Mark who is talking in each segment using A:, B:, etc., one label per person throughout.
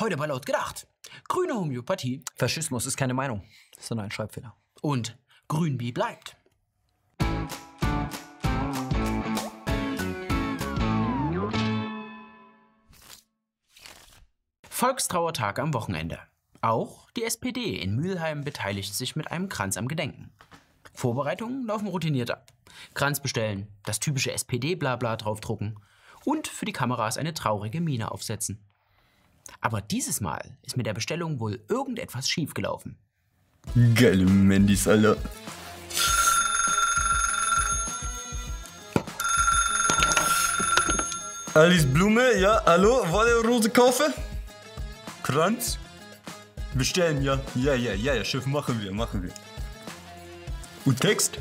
A: Heute bei laut gedacht. Grüne Homöopathie
B: Faschismus ist keine Meinung, sondern ein Schreibfehler.
A: und Grünbi bleibt. Volkstrauertag am Wochenende. Auch die SPD in Mülheim beteiligt sich mit einem Kranz am Gedenken. Vorbereitungen laufen routiniert ab. Kranz bestellen, das typische SPD-Blabla draufdrucken und für die Kameras eine traurige Miene aufsetzen. Aber dieses Mal ist mit der Bestellung wohl irgendetwas schiefgelaufen.
C: Geile Mandys, Alter. Alice Blume, ja, hallo, wollt ihr Rose kaufen? Kranz? Bestellen, ja. Ja, ja, ja, ja, Chef, machen wir, machen wir. Und Text?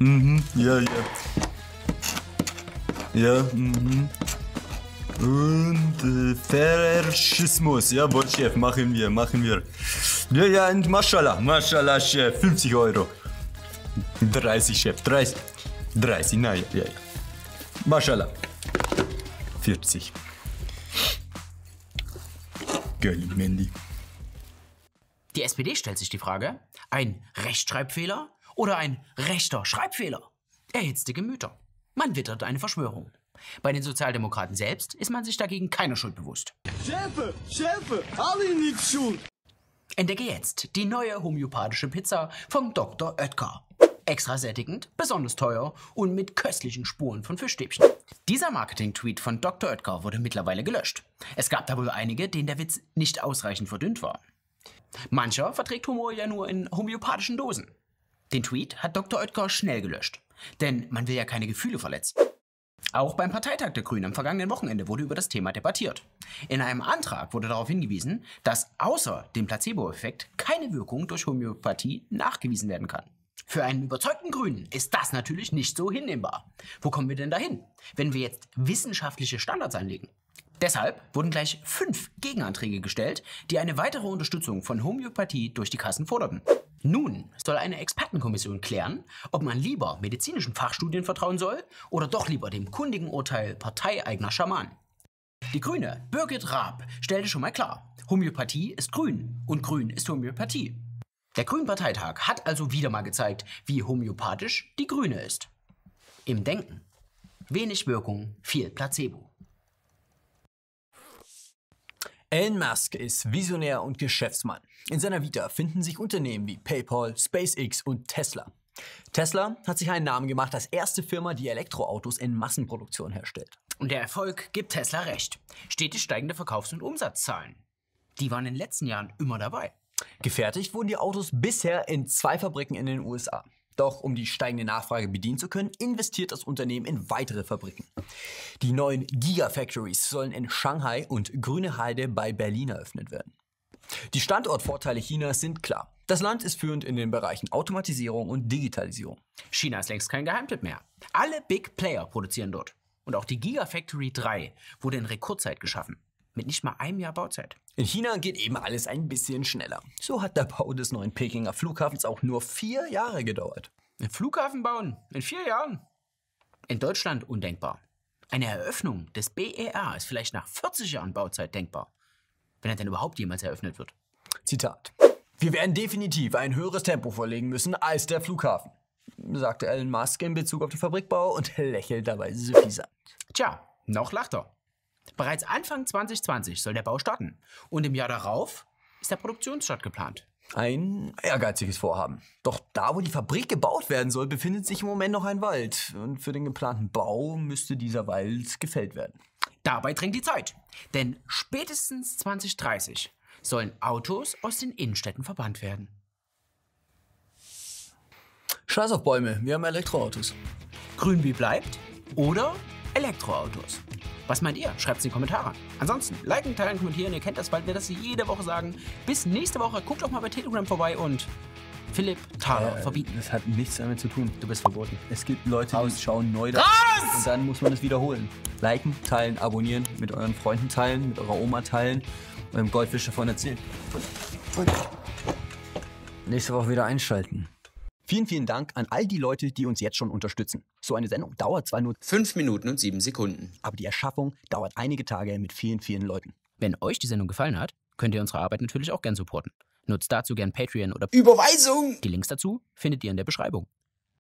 C: Mhm, ja, ja. Ja, mhm. Faschismus, jawohl, Chef, machen wir, machen wir. Ja, ja, und Mashallah, Mashallah, Chef, 50 Euro. 30, Chef, 30. 30, na ja, ja. Mashallah. 40. Geile Mandy.
A: Die SPD stellt sich die Frage, ein Rechtschreibfehler oder ein rechter Schreibfehler? Erhitzte Gemüter. Man wittert eine Verschwörung. Bei den Sozialdemokraten selbst ist man sich dagegen keiner Schuld bewusst.
D: Chefe, Chefe, alle nicht schuld.
A: Entdecke jetzt die neue homöopathische Pizza vom Dr. Oetker. Extra sättigend, besonders teuer und mit köstlichen Spuren von Fischstäbchen. Dieser Marketing-Tweet von Dr. Oetker wurde mittlerweile gelöscht. Es gab da wohl einige, denen der Witz nicht ausreichend verdünnt war. Mancher verträgt Humor ja nur in homöopathischen Dosen. Den Tweet hat Dr. Oetker schnell gelöscht. Denn man will ja keine Gefühle verletzen. Auch beim Parteitag der Grünen am vergangenen Wochenende wurde über das Thema debattiert. In einem Antrag wurde darauf hingewiesen, dass außer dem Placebo-Effekt keine Wirkung durch Homöopathie nachgewiesen werden kann. Für einen überzeugten Grünen ist das natürlich nicht so hinnehmbar. Wo kommen wir denn dahin, wenn wir jetzt wissenschaftliche Standards anlegen? Deshalb wurden gleich fünf Gegenanträge gestellt, die eine weitere Unterstützung von Homöopathie durch die Kassen forderten. Nun soll eine Expertenkommission klären, ob man lieber medizinischen Fachstudien vertrauen soll oder doch lieber dem kundigen Urteil parteieigener Schamanen. Die Grüne Birgit Raab stellte schon mal klar, Homöopathie ist grün und grün ist Homöopathie. Der Grünen-Parteitag hat also wieder mal gezeigt, wie homöopathisch die Grüne ist. Im Denken. Wenig Wirkung, viel Placebo.
B: Elon Musk ist Visionär und Geschäftsmann. In seiner Vita finden sich Unternehmen wie PayPal, SpaceX und Tesla. Tesla hat sich einen Namen gemacht als erste Firma, die Elektroautos in Massenproduktion herstellt.
A: Und der Erfolg gibt Tesla recht. Stetig steigende Verkaufs- und Umsatzzahlen. Die waren in den letzten Jahren immer dabei.
B: Gefertigt wurden die Autos bisher in zwei Fabriken in den USA. Doch um die steigende Nachfrage bedienen zu können, investiert das Unternehmen in weitere Fabriken. Die neuen Gigafactories sollen in Shanghai und Grüneheide bei Berlin eröffnet werden. Die Standortvorteile Chinas sind klar. Das Land ist führend in den Bereichen Automatisierung und Digitalisierung.
A: China ist längst kein Geheimtipp mehr. Alle Big Player produzieren dort. Und auch die Gigafactory 3 wurde in Rekordzeit geschaffen. Mit nicht mal einem Jahr Bauzeit.
B: In China geht eben alles ein bisschen schneller. So hat der Bau des neuen Pekinger Flughafens auch nur vier Jahre gedauert.
A: Einen Flughafen bauen in vier Jahren. In Deutschland undenkbar. Eine Eröffnung des BER ist vielleicht nach 40 Jahren Bauzeit denkbar. Wenn er denn überhaupt jemals eröffnet wird.
B: Zitat. Wir werden definitiv ein höheres Tempo vorlegen müssen als der Flughafen, sagte Elon Musk in Bezug auf den Fabrikbau und lächelt dabei suffisant.
A: Tja, noch lacht er. Bereits Anfang 2020 soll der Bau starten. Und im Jahr darauf ist der Produktionsstart geplant.
B: Ein ehrgeiziges Vorhaben. Doch da, wo die Fabrik gebaut werden soll, befindet sich im Moment noch ein Wald. Und für den geplanten Bau müsste dieser Wald gefällt werden.
A: Dabei drängt die Zeit. Denn spätestens 2030 sollen Autos aus den Innenstädten verbannt werden.
B: Scheiß auf Bäume, wir haben Elektroautos.
A: Grün wie bleibt oder Elektroautos. Was meint ihr? Schreibt es in die Kommentare. Ansonsten, liken, teilen, kommentieren. Ihr kennt das, weil wir das jede Woche sagen. Bis nächste Woche. Guckt doch mal bei Telegram vorbei und Philipp Thaler verbieten.
B: Das hat nichts damit zu tun.
A: Du bist verboten.
B: Es gibt Leute, die schauen neu da. Und dann muss man es wiederholen. Liken, teilen, abonnieren, mit euren Freunden teilen, mit eurer Oma teilen, eurem Goldfisch davon erzählen. Und nächste Woche wieder einschalten. Vielen, vielen Dank an all die Leute, die uns jetzt schon unterstützen. So eine Sendung dauert zwar nur,
A: Fünf Minuten und sieben Sekunden.
B: aber die Erschaffung dauert einige Tage mit vielen, vielen Leuten.
A: Wenn euch die Sendung gefallen hat, könnt ihr unsere Arbeit natürlich auch gern supporten. Nutzt dazu gern Patreon oder
D: Überweisung!
A: die Links dazu findet ihr in der Beschreibung.